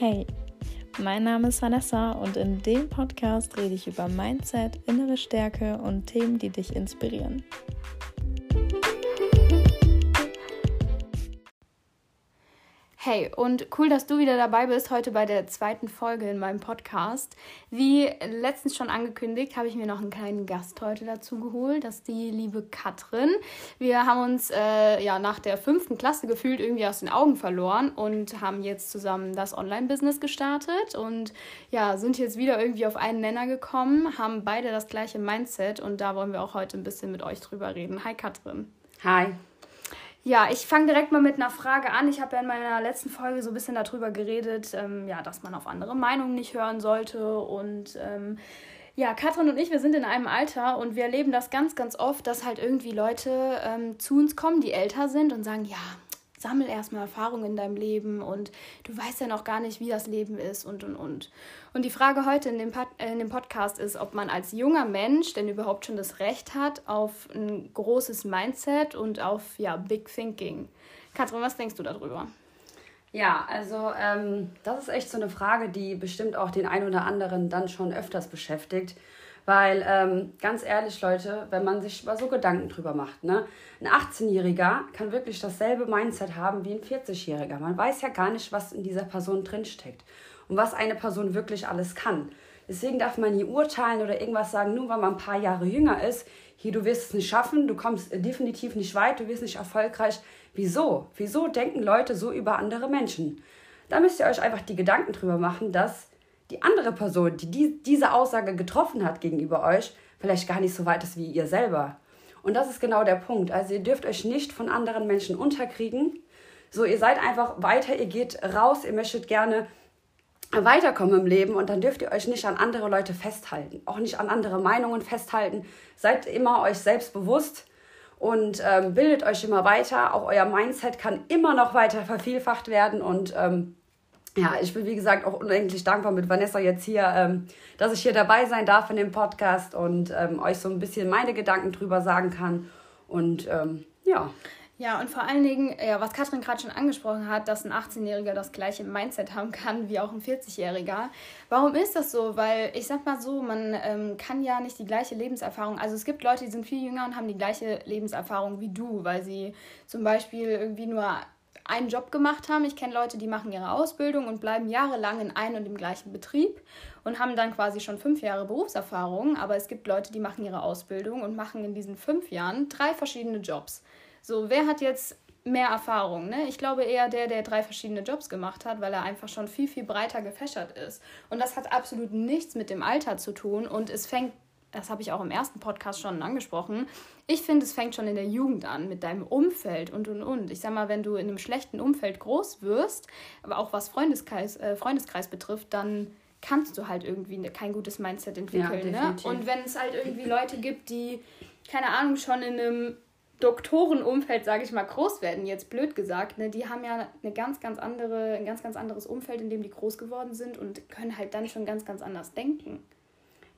Hey, mein Name ist Vanessa und in dem Podcast rede ich über Mindset, innere Stärke und Themen, die dich inspirieren. Hey, und cool, dass du wieder dabei bist heute bei der zweiten Folge in meinem Podcast. Wie letztens schon angekündigt, habe ich mir noch einen kleinen Gast heute dazu geholt. Das ist die liebe Katrin. Wir haben uns äh, ja nach der fünften Klasse gefühlt irgendwie aus den Augen verloren und haben jetzt zusammen das Online-Business gestartet und ja, sind jetzt wieder irgendwie auf einen Nenner gekommen, haben beide das gleiche Mindset und da wollen wir auch heute ein bisschen mit euch drüber reden. Hi Katrin. Hi. Ja, ich fange direkt mal mit einer Frage an. Ich habe ja in meiner letzten Folge so ein bisschen darüber geredet, ähm, ja, dass man auf andere Meinungen nicht hören sollte. Und ähm, ja, Katrin und ich, wir sind in einem Alter und wir erleben das ganz, ganz oft, dass halt irgendwie Leute ähm, zu uns kommen, die älter sind und sagen, ja, sammel erstmal Erfahrungen in deinem Leben und du weißt ja noch gar nicht, wie das Leben ist und und und. Und die Frage heute in dem, Pod in dem Podcast ist, ob man als junger Mensch denn überhaupt schon das Recht hat auf ein großes Mindset und auf ja, Big Thinking. Katrin, was denkst du darüber? Ja, also ähm, das ist echt so eine Frage, die bestimmt auch den einen oder anderen dann schon öfters beschäftigt. Weil, ähm, ganz ehrlich, Leute, wenn man sich mal so Gedanken drüber macht, ne? Ein 18-Jähriger kann wirklich dasselbe Mindset haben wie ein 40-Jähriger. Man weiß ja gar nicht, was in dieser Person drinsteckt und was eine Person wirklich alles kann. Deswegen darf man nie urteilen oder irgendwas sagen, nur weil man ein paar Jahre jünger ist. Hier, du wirst es nicht schaffen, du kommst definitiv nicht weit, du wirst nicht erfolgreich. Wieso? Wieso denken Leute so über andere Menschen? Da müsst ihr euch einfach die Gedanken drüber machen, dass die andere Person, die, die diese Aussage getroffen hat gegenüber euch, vielleicht gar nicht so weit ist wie ihr selber. Und das ist genau der Punkt. Also ihr dürft euch nicht von anderen Menschen unterkriegen. So, ihr seid einfach weiter, ihr geht raus, ihr möchtet gerne weiterkommen im Leben und dann dürft ihr euch nicht an andere Leute festhalten, auch nicht an andere Meinungen festhalten. Seid immer euch selbst bewusst und ähm, bildet euch immer weiter. Auch euer Mindset kann immer noch weiter vervielfacht werden und ähm, ja, ich bin wie gesagt auch unendlich dankbar mit Vanessa jetzt hier, ähm, dass ich hier dabei sein darf in dem Podcast und ähm, euch so ein bisschen meine Gedanken drüber sagen kann. Und ähm, ja. Ja, und vor allen Dingen, ja, was Katrin gerade schon angesprochen hat, dass ein 18-Jähriger das gleiche Mindset haben kann wie auch ein 40-Jähriger. Warum ist das so? Weil ich sag mal so, man ähm, kann ja nicht die gleiche Lebenserfahrung. Also es gibt Leute, die sind viel jünger und haben die gleiche Lebenserfahrung wie du, weil sie zum Beispiel irgendwie nur einen Job gemacht haben. Ich kenne Leute, die machen ihre Ausbildung und bleiben jahrelang in einem und dem gleichen Betrieb und haben dann quasi schon fünf Jahre Berufserfahrung. Aber es gibt Leute, die machen ihre Ausbildung und machen in diesen fünf Jahren drei verschiedene Jobs. So, wer hat jetzt mehr Erfahrung? Ne? Ich glaube eher der, der drei verschiedene Jobs gemacht hat, weil er einfach schon viel, viel breiter gefächert ist. Und das hat absolut nichts mit dem Alter zu tun und es fängt das habe ich auch im ersten Podcast schon angesprochen. Ich finde, es fängt schon in der Jugend an mit deinem Umfeld und und und. Ich sag mal, wenn du in einem schlechten Umfeld groß wirst, aber auch was Freundeskreis, äh, Freundeskreis betrifft, dann kannst du halt irgendwie ne, kein gutes Mindset entwickeln. Ja, ne? Und wenn es halt irgendwie Leute gibt, die, keine Ahnung, schon in einem Doktorenumfeld, sage ich mal, groß werden, jetzt blöd gesagt, ne, die haben ja eine ganz, ganz andere, ein ganz, ganz anderes Umfeld, in dem die groß geworden sind und können halt dann schon ganz, ganz anders denken.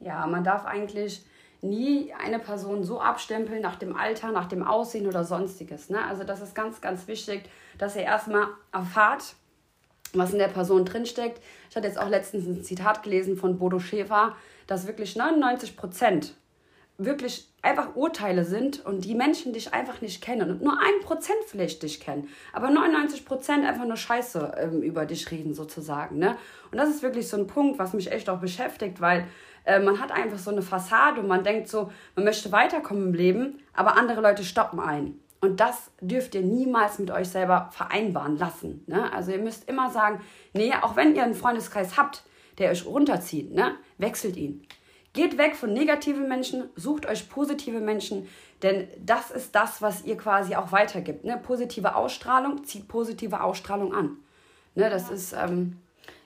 Ja, man darf eigentlich nie eine Person so abstempeln nach dem Alter, nach dem Aussehen oder sonstiges. Ne? Also das ist ganz, ganz wichtig, dass ihr erstmal erfahrt, was in der Person drinsteckt. Ich hatte jetzt auch letztens ein Zitat gelesen von Bodo Schäfer, dass wirklich 99 Prozent wirklich einfach Urteile sind und die Menschen dich einfach nicht kennen und nur ein Prozent vielleicht dich kennen, aber 99 Prozent einfach nur Scheiße ähm, über dich reden sozusagen. Ne? Und das ist wirklich so ein Punkt, was mich echt auch beschäftigt, weil äh, man hat einfach so eine Fassade und man denkt so, man möchte weiterkommen im Leben, aber andere Leute stoppen ein. Und das dürft ihr niemals mit euch selber vereinbaren lassen. Ne? Also ihr müsst immer sagen, nee, auch wenn ihr einen Freundeskreis habt, der euch runterzieht, ne, wechselt ihn. Geht weg von negativen Menschen, sucht euch positive Menschen, denn das ist das, was ihr quasi auch weitergibt. Ne? Positive Ausstrahlung zieht positive Ausstrahlung an. Ne, das ja. ist ähm,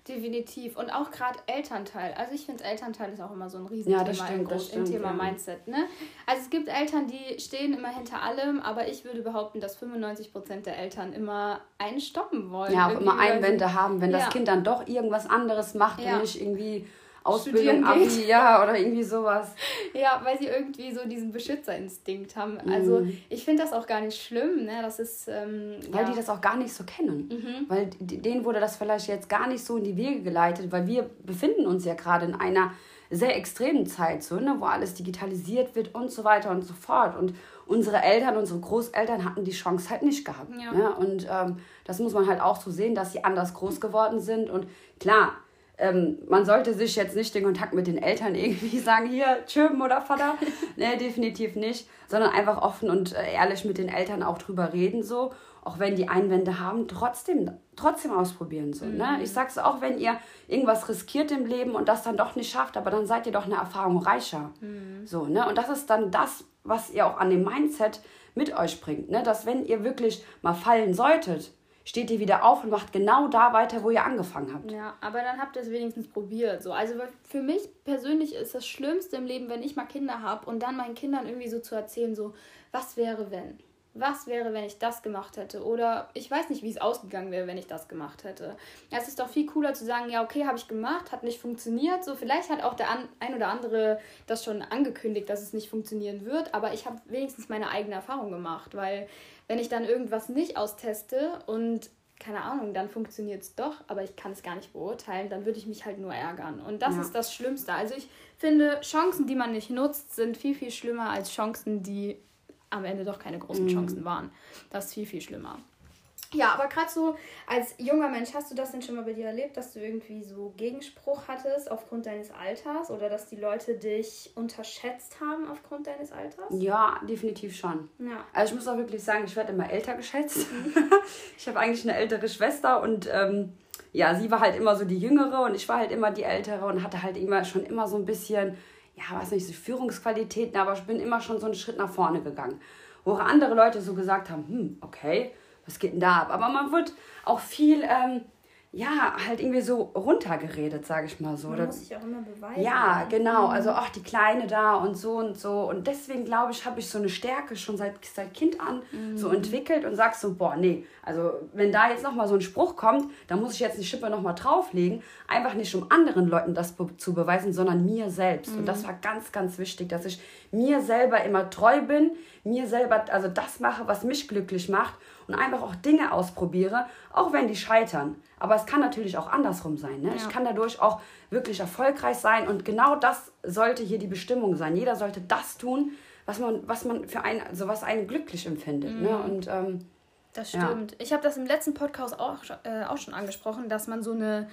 Definitiv. Und auch gerade Elternteil. Also ich finde, Elternteil ist auch immer so ein Riesenthema ja, das stimmt, im, das stimmt, im Thema ja. Mindset. Ne? Also es gibt Eltern, die stehen immer hinter allem, aber ich würde behaupten, dass 95% der Eltern immer einen stoppen wollen. Ja, auch immer Einwände haben, wenn ja. das Kind dann doch irgendwas anderes macht und nicht irgendwie Ausbildung, Abi, ja, oder irgendwie sowas. Ja, weil sie irgendwie so diesen Beschützerinstinkt haben. Also mhm. ich finde das auch gar nicht schlimm, ne? Das ist. Ähm, weil ja. die das auch gar nicht so kennen. Mhm. Weil denen wurde das vielleicht jetzt gar nicht so in die Wege geleitet, weil wir befinden uns ja gerade in einer sehr extremen Zeit, so, ne, wo alles digitalisiert wird und so weiter und so fort. Und unsere Eltern, unsere Großeltern hatten die Chance halt nicht gehabt. Ja. Ne? Und ähm, das muss man halt auch so sehen, dass sie anders groß geworden sind. Und klar, ähm, man sollte sich jetzt nicht den Kontakt mit den Eltern irgendwie sagen, hier, Tschüben oder Vater. ne, definitiv nicht. Sondern einfach offen und äh, ehrlich mit den Eltern auch drüber reden, so. Auch wenn die Einwände haben, trotzdem, trotzdem ausprobieren. So, ne? mhm. ne? Ich sag's auch, wenn ihr irgendwas riskiert im Leben und das dann doch nicht schafft, aber dann seid ihr doch eine Erfahrung reicher. Mhm. So, ne? Und das ist dann das, was ihr auch an dem Mindset mit euch bringt. Ne? Dass wenn ihr wirklich mal fallen solltet, steht ihr wieder auf und macht genau da weiter, wo ihr angefangen habt. Ja, aber dann habt ihr es wenigstens probiert. So. Also für mich persönlich ist das Schlimmste im Leben, wenn ich mal Kinder habe und dann meinen Kindern irgendwie so zu erzählen, so, was wäre wenn? Was wäre, wenn ich das gemacht hätte? Oder ich weiß nicht, wie es ausgegangen wäre, wenn ich das gemacht hätte. Es ist doch viel cooler zu sagen, ja, okay, habe ich gemacht, hat nicht funktioniert. So, vielleicht hat auch der ein oder andere das schon angekündigt, dass es nicht funktionieren wird, aber ich habe wenigstens meine eigene Erfahrung gemacht, weil wenn ich dann irgendwas nicht austeste und keine Ahnung, dann funktioniert es doch, aber ich kann es gar nicht beurteilen, dann würde ich mich halt nur ärgern. Und das ja. ist das Schlimmste. Also ich finde, Chancen, die man nicht nutzt, sind viel, viel schlimmer als Chancen, die am Ende doch keine großen mhm. Chancen waren. Das ist viel, viel schlimmer. Ja, aber gerade so als junger Mensch, hast du das denn schon mal bei dir erlebt, dass du irgendwie so Gegenspruch hattest aufgrund deines Alters oder dass die Leute dich unterschätzt haben aufgrund deines Alters? Ja, definitiv schon. Ja. Also ich muss auch wirklich sagen, ich werde immer älter geschätzt. Mhm. ich habe eigentlich eine ältere Schwester und ähm, ja, sie war halt immer so die jüngere und ich war halt immer die ältere und hatte halt immer schon immer so ein bisschen ja, weiß nicht, so Führungsqualitäten, aber ich bin immer schon so einen Schritt nach vorne gegangen. Wo andere Leute so gesagt haben, hm, okay, was geht denn da ab? Aber man wird auch viel ähm, ja, halt irgendwie so runtergeredet, sage ich mal so. Man muss sich auch immer beweisen. Ja, ne? genau. Mhm. Also, ach, die Kleine da und so und so. Und deswegen, glaube ich, habe ich so eine Stärke schon seit, seit Kind an mhm. so entwickelt und sagst so, boah, nee, also wenn da jetzt nochmal so ein Spruch kommt, dann muss ich jetzt die Schippe nochmal drauflegen. Einfach nicht, um anderen Leuten das zu beweisen, sondern mir selbst. Mhm. Und das mhm. war ganz, ganz wichtig, dass ich mir selber immer treu bin, mir selber, also das mache, was mich glücklich macht und einfach auch Dinge ausprobiere, auch wenn die scheitern. Aber es kann natürlich auch andersrum sein. Ne? Ja. Ich kann dadurch auch wirklich erfolgreich sein und genau das sollte hier die Bestimmung sein. Jeder sollte das tun, was man, was man für einen, also was einen glücklich empfindet. Ne? Mhm. Ne? Und, ähm, das stimmt. Ja. Ich habe das im letzten Podcast auch, äh, auch schon angesprochen, dass man so eine,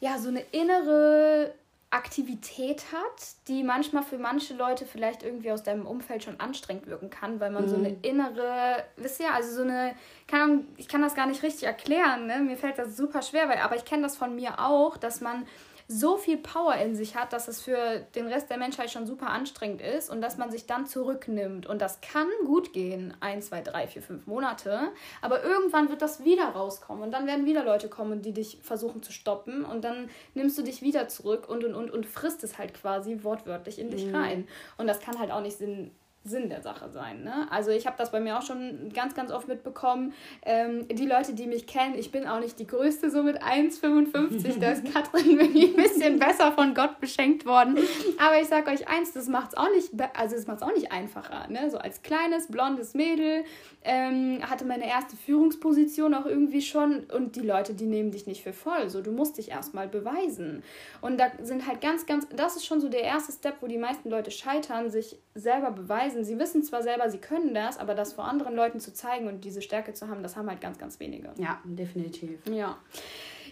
ja, so eine innere Aktivität hat, die manchmal für manche Leute vielleicht irgendwie aus deinem Umfeld schon anstrengend wirken kann, weil man mhm. so eine innere, wisst ihr, also so eine, kann, ich kann das gar nicht richtig erklären, ne? mir fällt das super schwer, weil, aber ich kenne das von mir auch, dass man so viel Power in sich hat, dass es für den Rest der Menschheit schon super anstrengend ist und dass man sich dann zurücknimmt. Und das kann gut gehen, ein, zwei, drei, vier, fünf Monate. Aber irgendwann wird das wieder rauskommen und dann werden wieder Leute kommen, die dich versuchen zu stoppen und dann nimmst du dich wieder zurück und und und und frisst es halt quasi wortwörtlich in dich mhm. rein. Und das kann halt auch nicht Sinn Sinn der Sache sein. Ne? Also ich habe das bei mir auch schon ganz, ganz oft mitbekommen. Ähm, die Leute, die mich kennen, ich bin auch nicht die Größte, so mit 1,55. da ist Katrin irgendwie ein bisschen besser von Gott beschenkt worden. Aber ich sage euch eins, das macht es auch nicht, also es auch nicht einfacher. Ne? So als kleines, blondes Mädel ähm, hatte meine erste Führungsposition auch irgendwie schon und die Leute, die nehmen dich nicht für voll. So, du musst dich erstmal beweisen. Und da sind halt ganz, ganz, das ist schon so der erste Step, wo die meisten Leute scheitern, sich selber beweisen. Sie wissen zwar selber, sie können das, aber das vor anderen Leuten zu zeigen und diese Stärke zu haben, das haben halt ganz, ganz wenige. Ja, definitiv. Ja.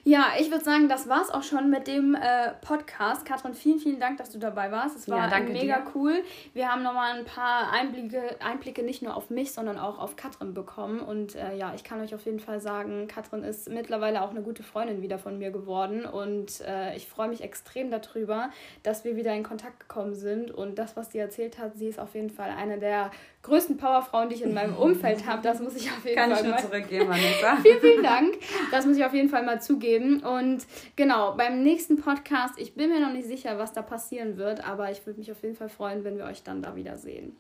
Ja, ich würde sagen, das war es auch schon mit dem äh, Podcast. Katrin, vielen, vielen Dank, dass du dabei warst. Es war ja, mega dir. cool. Wir haben nochmal ein paar Einblicke, Einblicke nicht nur auf mich, sondern auch auf Katrin bekommen. Und äh, ja, ich kann euch auf jeden Fall sagen, Katrin ist mittlerweile auch eine gute Freundin wieder von mir geworden. Und äh, ich freue mich extrem darüber, dass wir wieder in Kontakt gekommen sind. Und das, was sie erzählt hat, sie ist auf jeden Fall eine der größten Powerfrauen, die ich in meinem Umfeld habe. Das muss ich auf jeden Kann Fall. Kann ich nur zurückgeben, Vanessa. vielen, vielen Dank. Das muss ich auf jeden Fall mal zugeben. Und genau, beim nächsten Podcast, ich bin mir noch nicht sicher, was da passieren wird, aber ich würde mich auf jeden Fall freuen, wenn wir euch dann da wiedersehen.